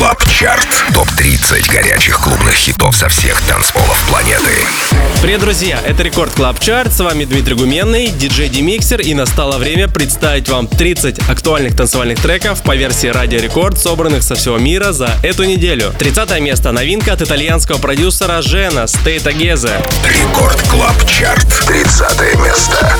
Club Chart. Топ-30 горячих клубных хитов со всех танцполов планеты. Привет, друзья! Это Record Club Chart. С вами Дмитрий Гуменный, диджей Demixer. И настало время представить вам 30 актуальных танцевальных треков по версии Радио Рекорд, собранных со всего мира за эту неделю. 30 место. Новинка от итальянского продюсера Жена Стейт Агезе. Record Club Chart. 30 место.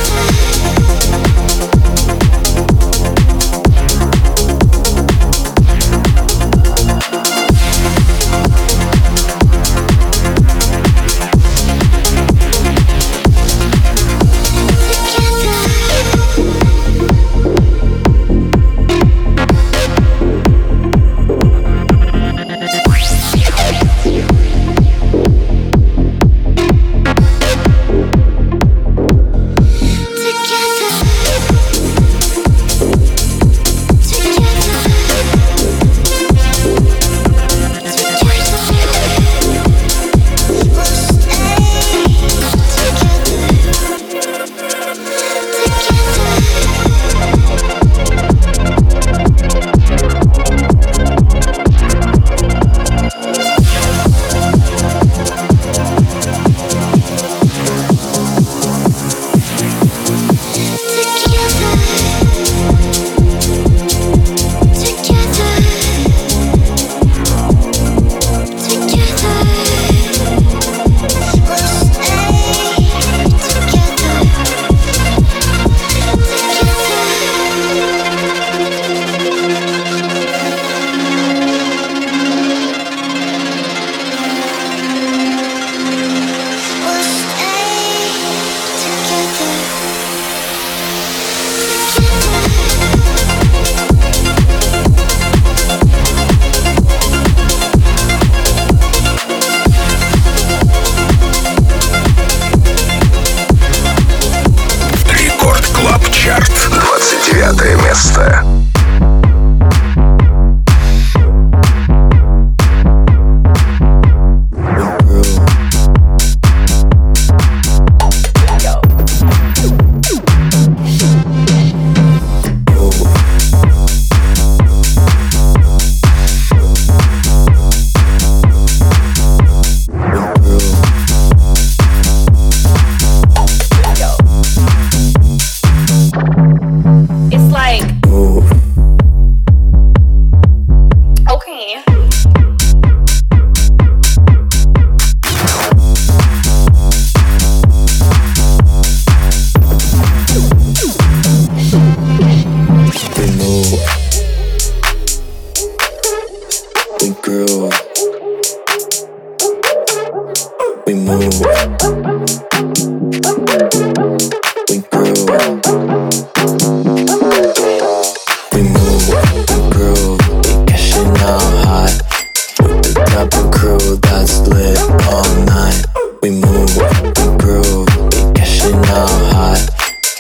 groove that's lit all night. We move, we groove, we cashing out high.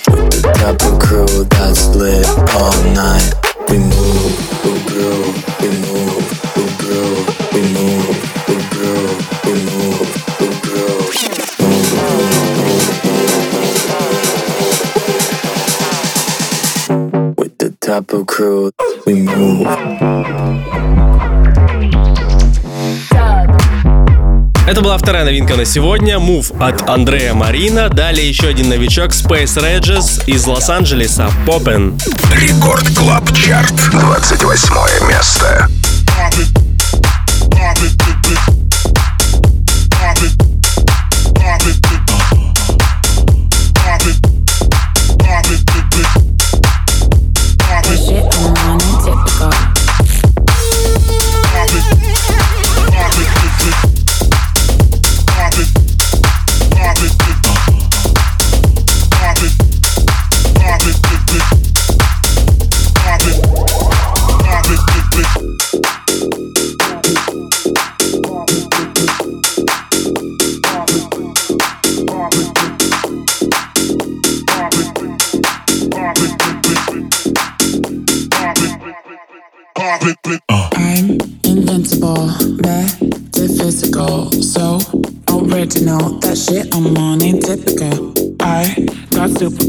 With the type of crew that's lit all night. We move, we groove, we move, we groove, we move, we groove, we move, we groove. With the type of crew, we move. Вторая новинка на сегодня. Move от Андрея Марина. Далее еще один новичок Space Regis из Лос-Анджелеса. Poppin'. Record Club Chart. 28 место.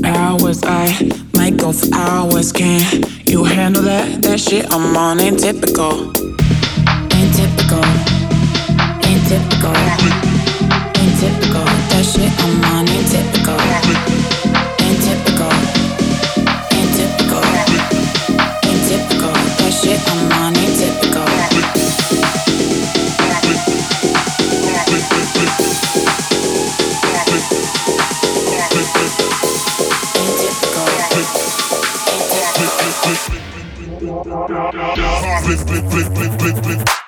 hours, I might go for hours. Can you handle that? That shit I'm on ain't typical. Ain't typical. Ain't typical. Ain't typical. That shit I'm on ain't typical. Ain't typical. Ain't typical. Ain't typical. That shit I'm on. flip, flip, flip, flip, flip, flip.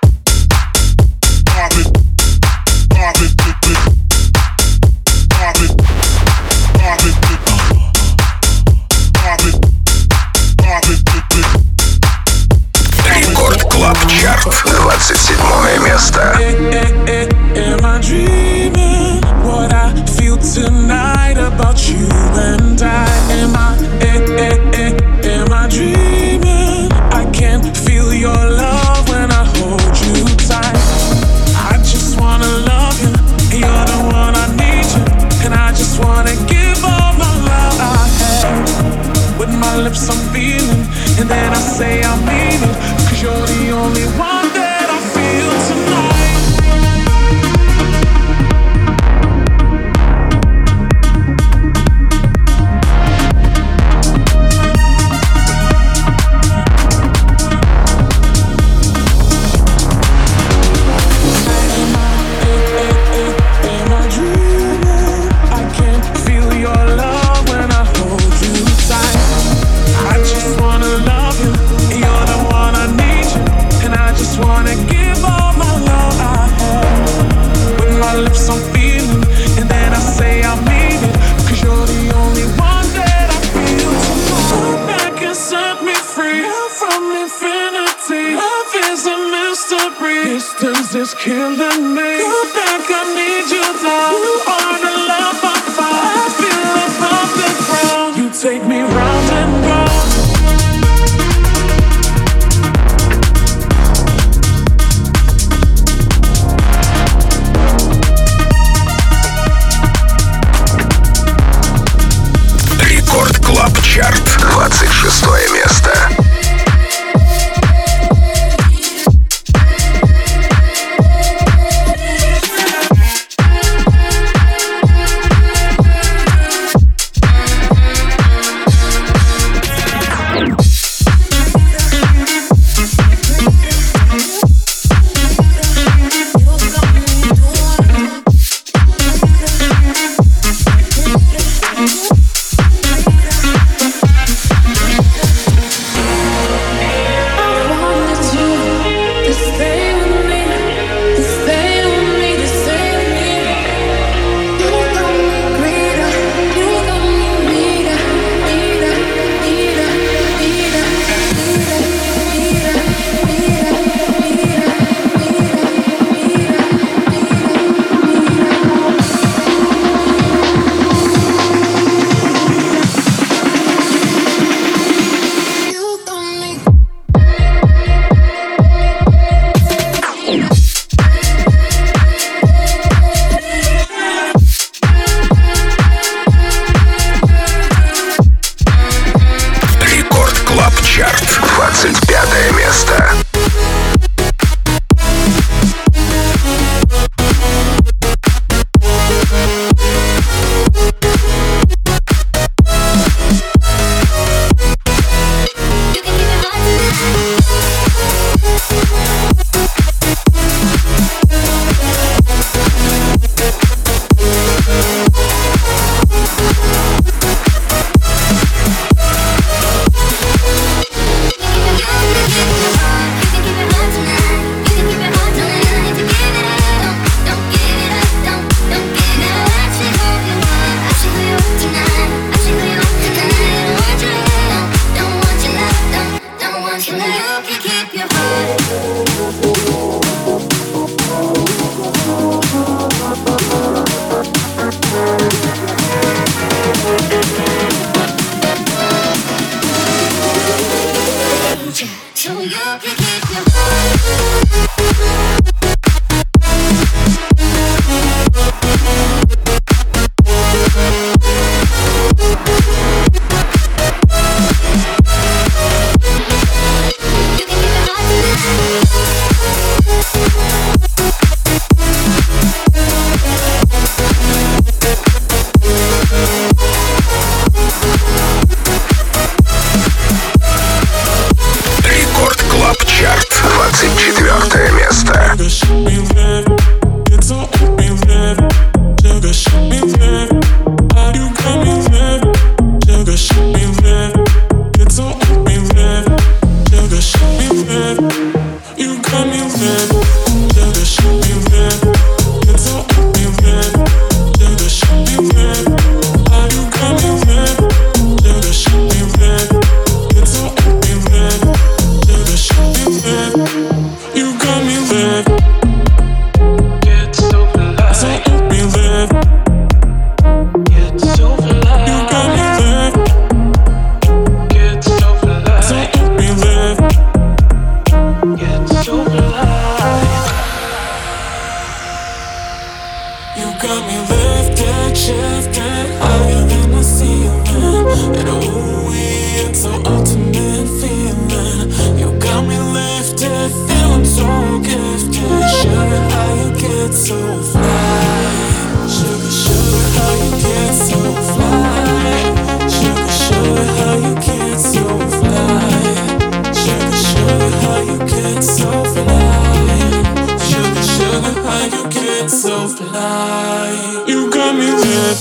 You got me ripped.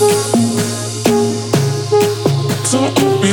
So open.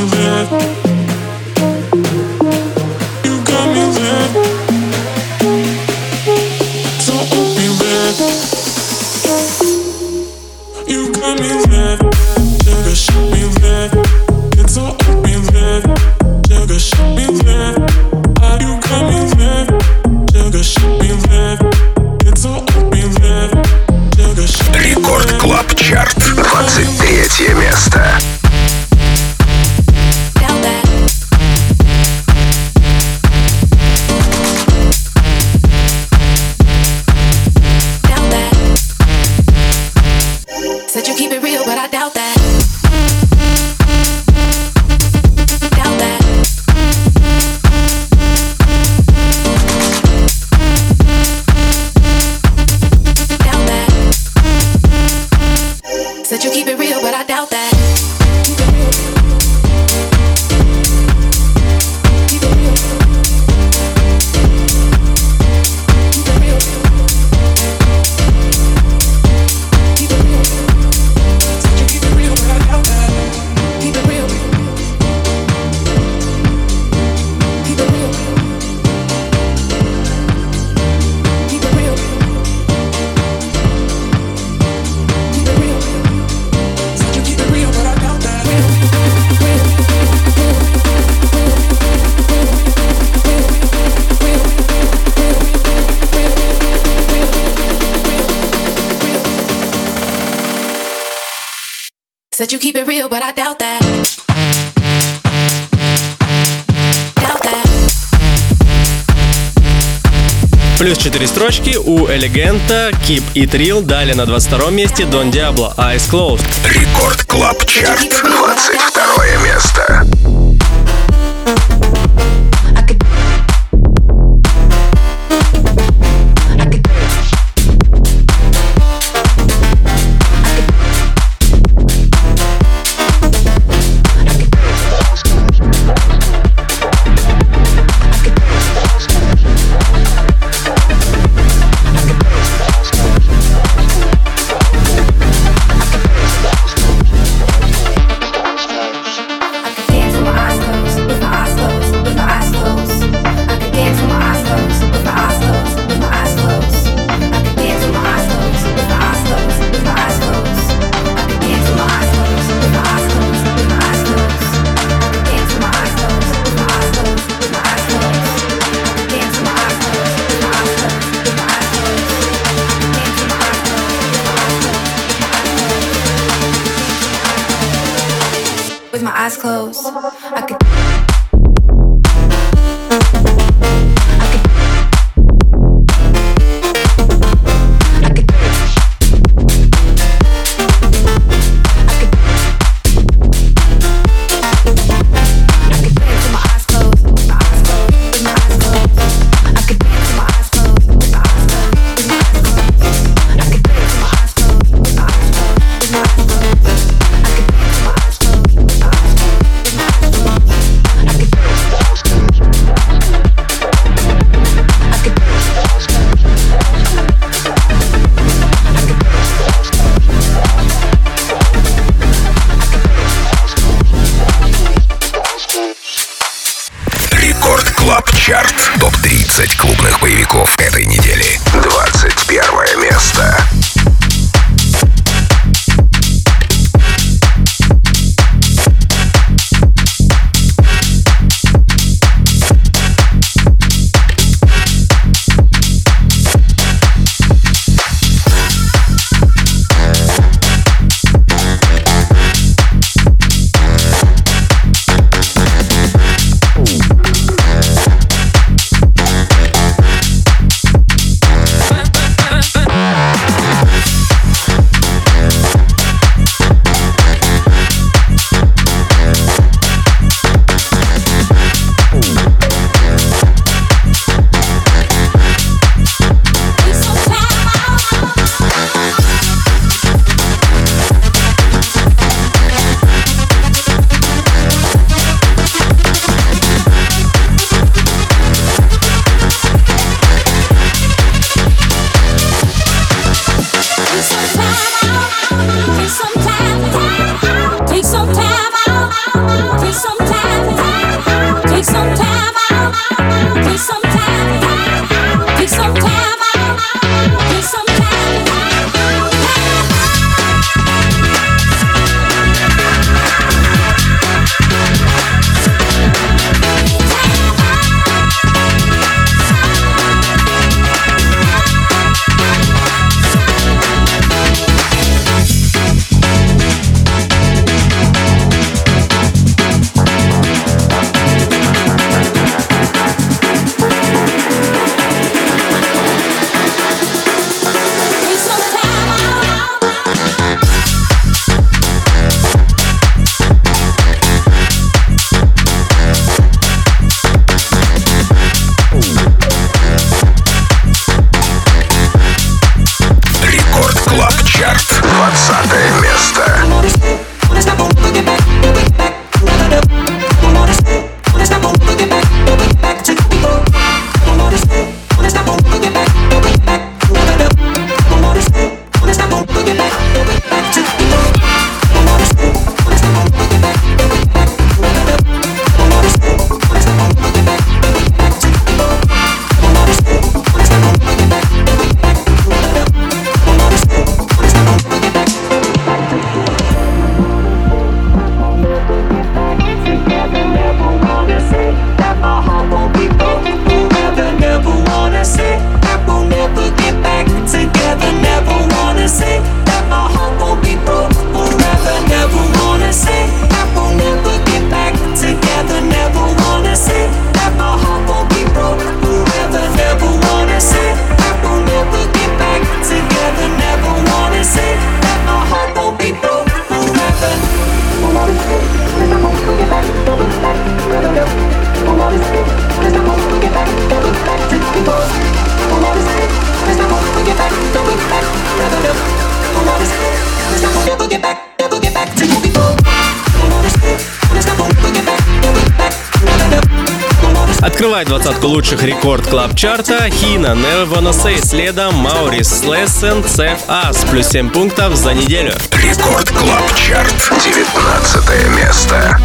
Said you keep it real, but I doubt that. Плюс 4 строчки у Элегента, Keep It Real, далее на 22 месте Don Diablo, Eyes Closed. Record Club Chart, 22 место. Лучших Record Club Chart а Хина, Never Wanna следом Maurice Lessing, Save Us, плюс 7 пунктов за неделю. Record Club Chart, 19 место.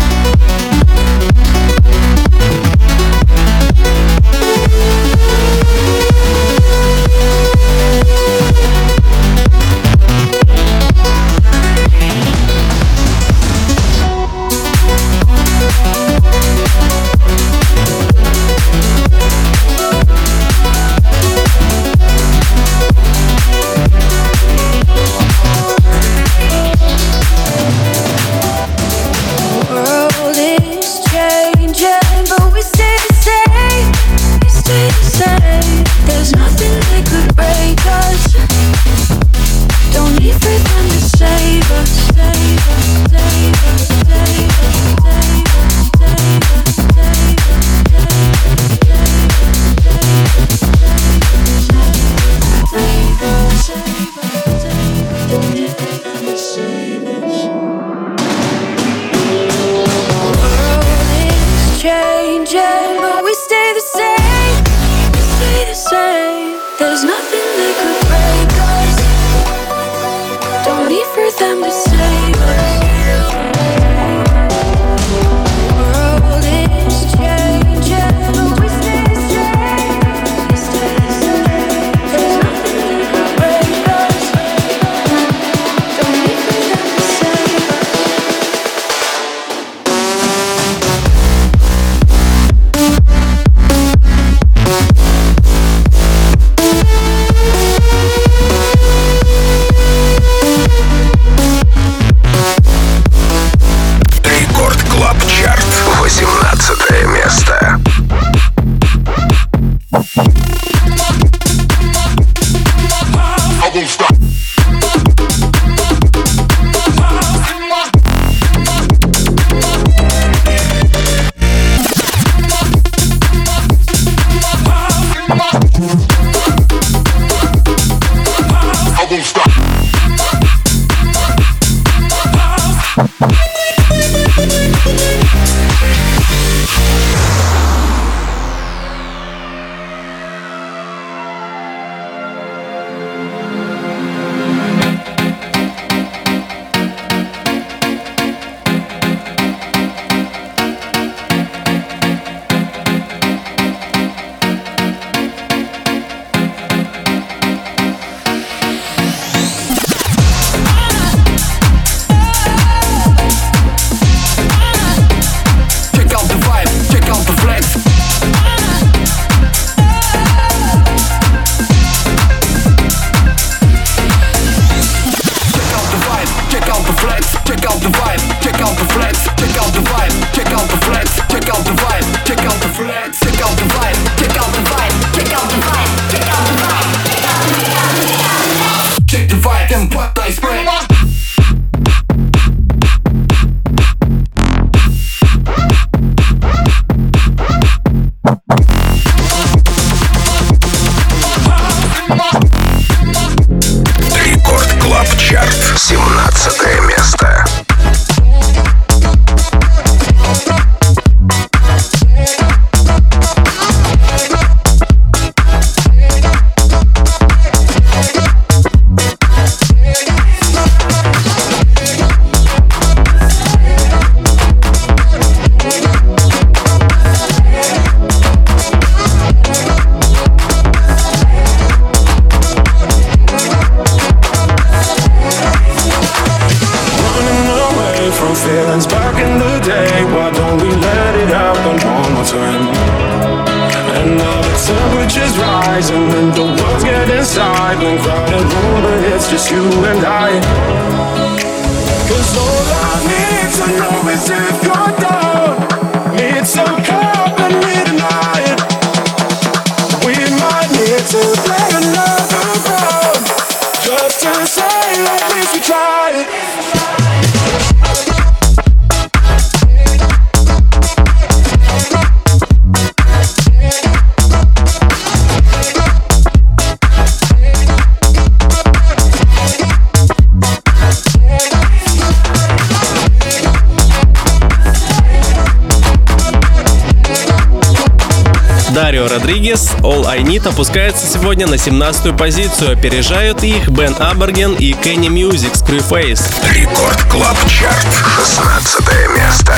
Need опускается сегодня на 17-ю позицию. Опережают их Ben Ambergen и Kenny Musik Screwface. Record Club Chart, 16 место.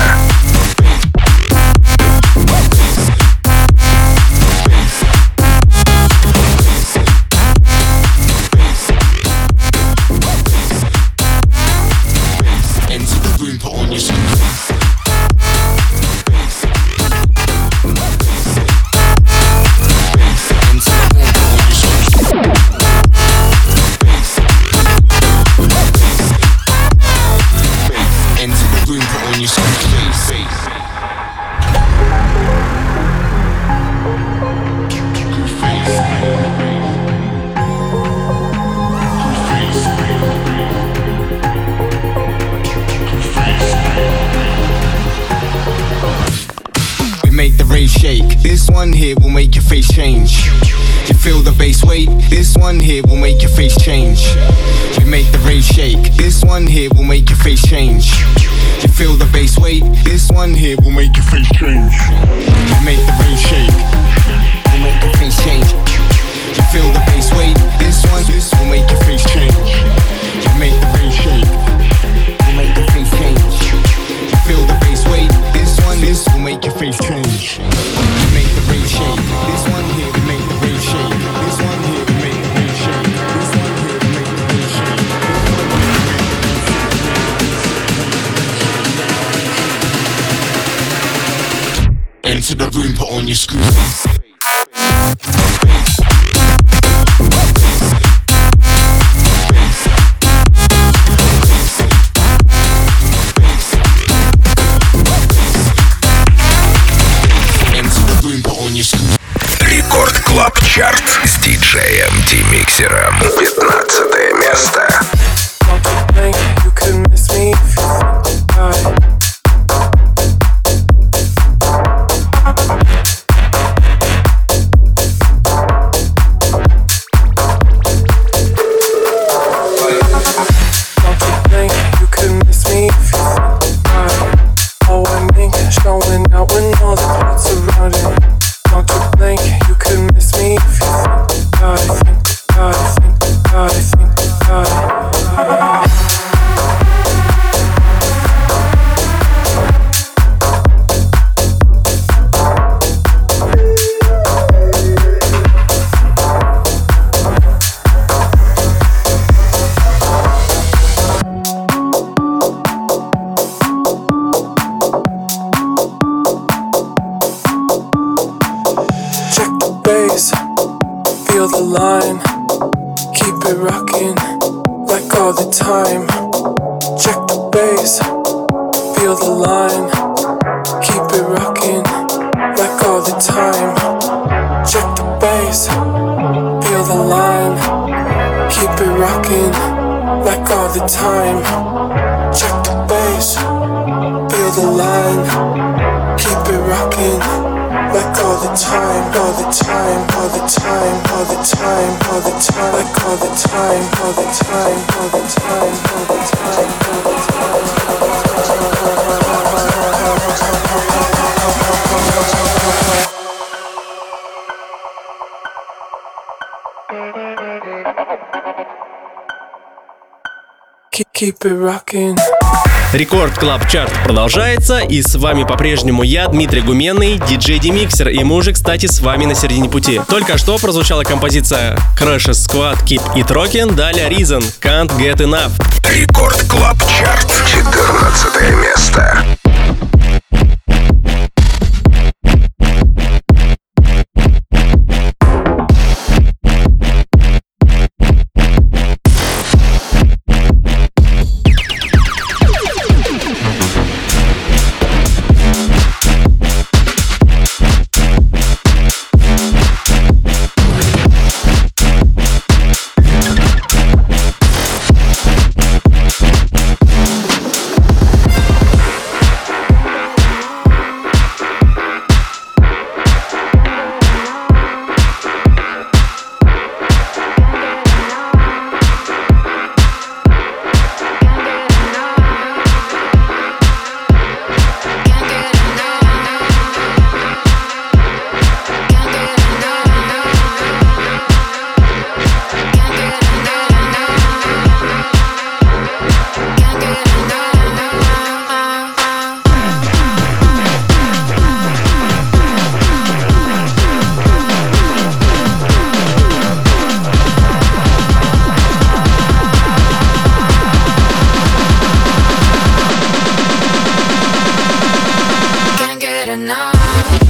one here will make your face change. You make the rave shake. This one here will make your face change. You feel the bass weight. This one here will make your face change. Record Club Chart продолжается, и с вами по-прежнему я, Дмитрий Гуменный, диджей Demixer, и мы уже, кстати, с вами на середине пути. Только что прозвучала композиция Crash Squad Keep It Rockin', далее Reason Can't Get Enough. Record Club Chart, 14 место. No.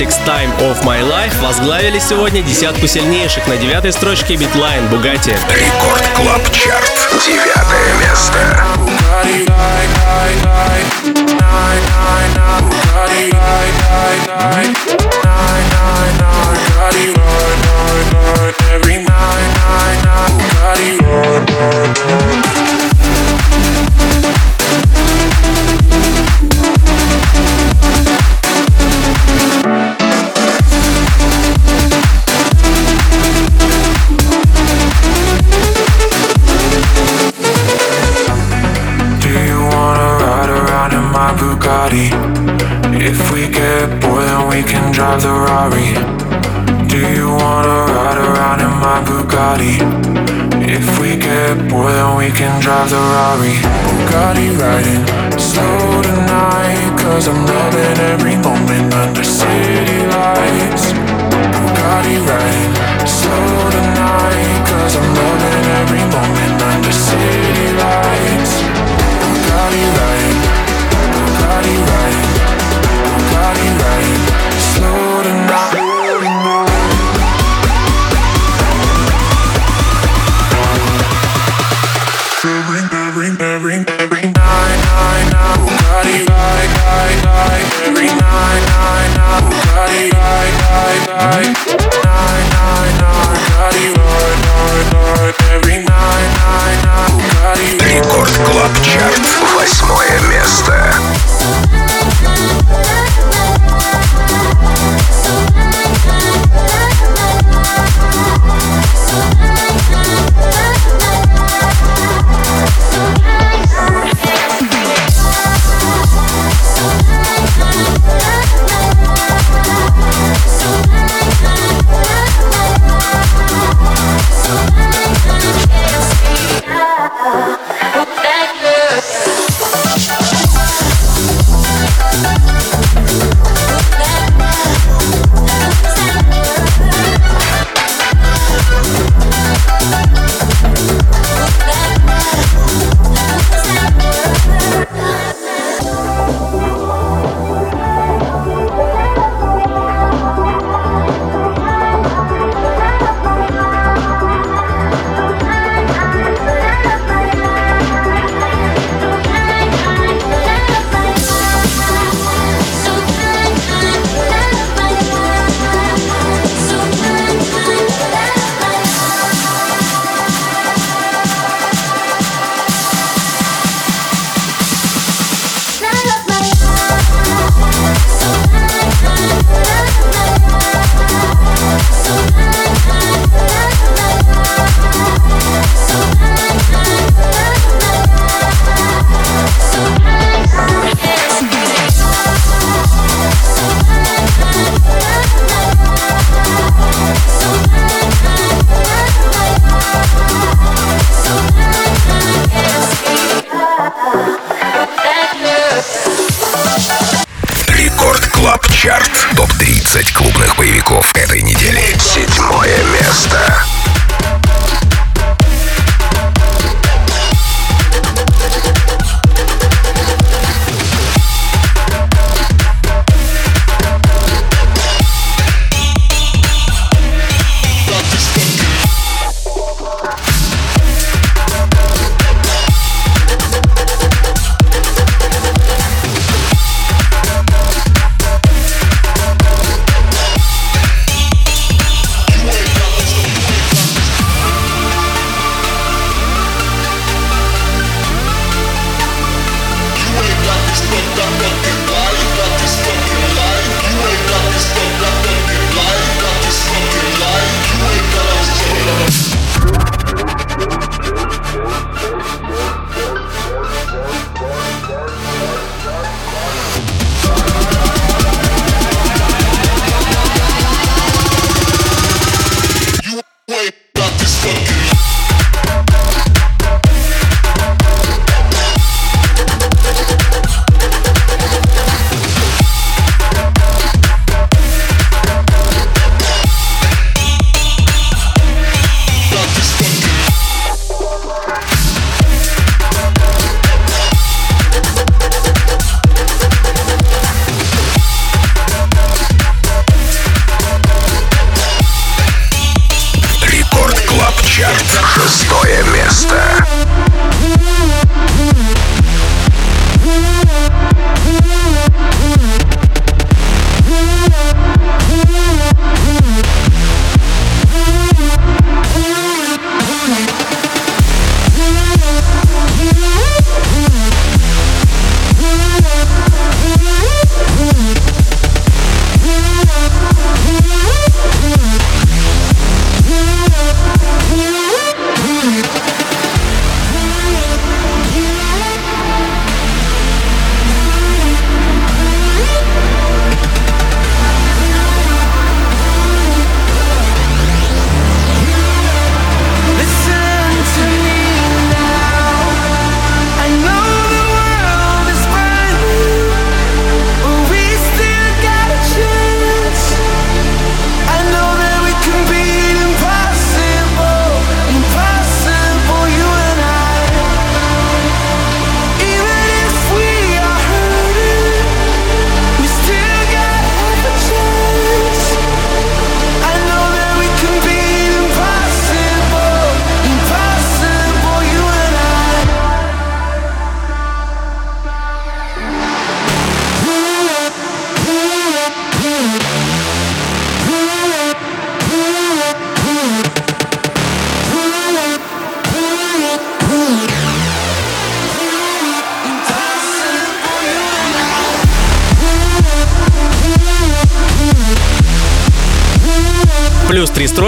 Fastix Time of My Life возглавили сегодня десятку сильнейших на девятой строчке Beatline Bugatti. Record Club Chart. Девятое место. Bugatti, drive the Rari. Do you wanna ride around in my Bugatti? If we get bored, then we can drive the Rari. Bugatti riding slow tonight, cause I'm loving every moment under city lights. Bugatti riding slow tonight, cause I'm loving every moment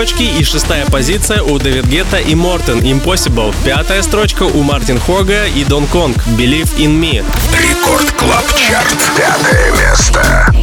строчки и шестая позиция у David Guetta и Morten Impossible. Пятая строчка у Мартин Хога и Дон Конг Believe in Me. Record Club Chart. Пятое место.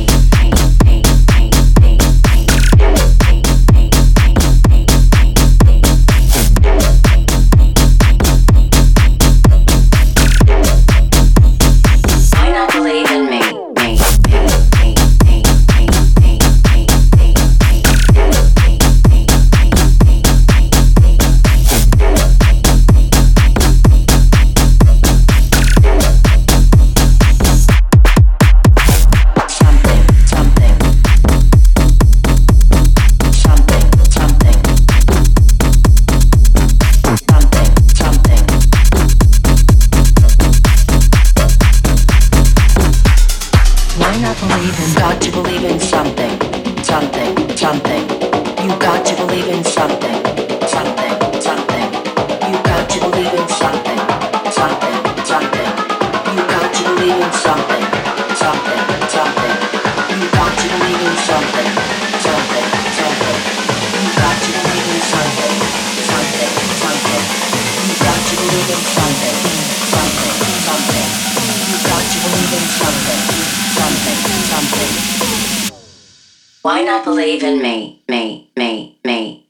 Why not believe in me, me, me, me?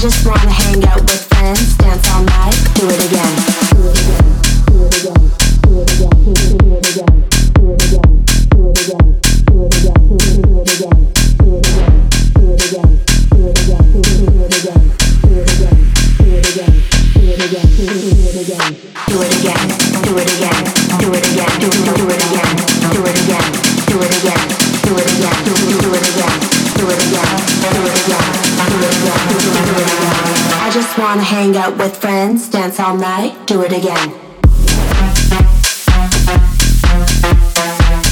Just wanna hang out all night, do it again.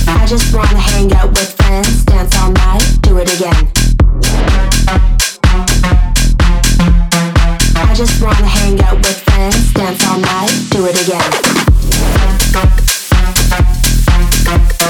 I just wanna hang out with friends, dance all night, do it again.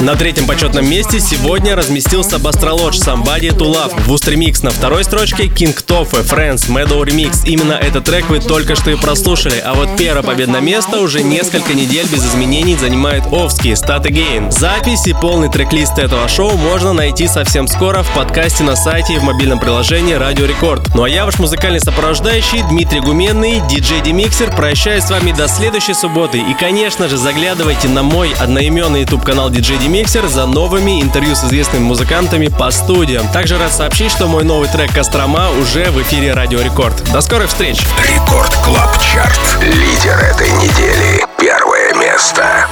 На третьем почетном месте сегодня разместился Бастролодж Somebody to Love в устремикс на второй строчке King Toffe Friends Meadow Remix. Именно этот трек вы только что и прослушали, а вот первое победное место уже несколько недель без изменений занимает Овский Stat Again. Запись и полный трек-лист этого шоу можно найти совсем скоро в подкасте на сайте и в мобильном приложении Радио Рекорд. Ну а я ваш музыкальный сопровождающий Дмитрий Гуменный, диджей Demixer, прощаюсь с вами до следующей субботы. И, конечно же, заглядывайте на мой одноименный YouTube канал DJ Demixer за новыми интервью с известными музыкантами по студиям. Также рад сообщить, что мой новый трек Кострома уже в эфире Радио Рекорд. До скорых встреч! Рекорд Клаб Чарт. Лидер этой недели. Первое место.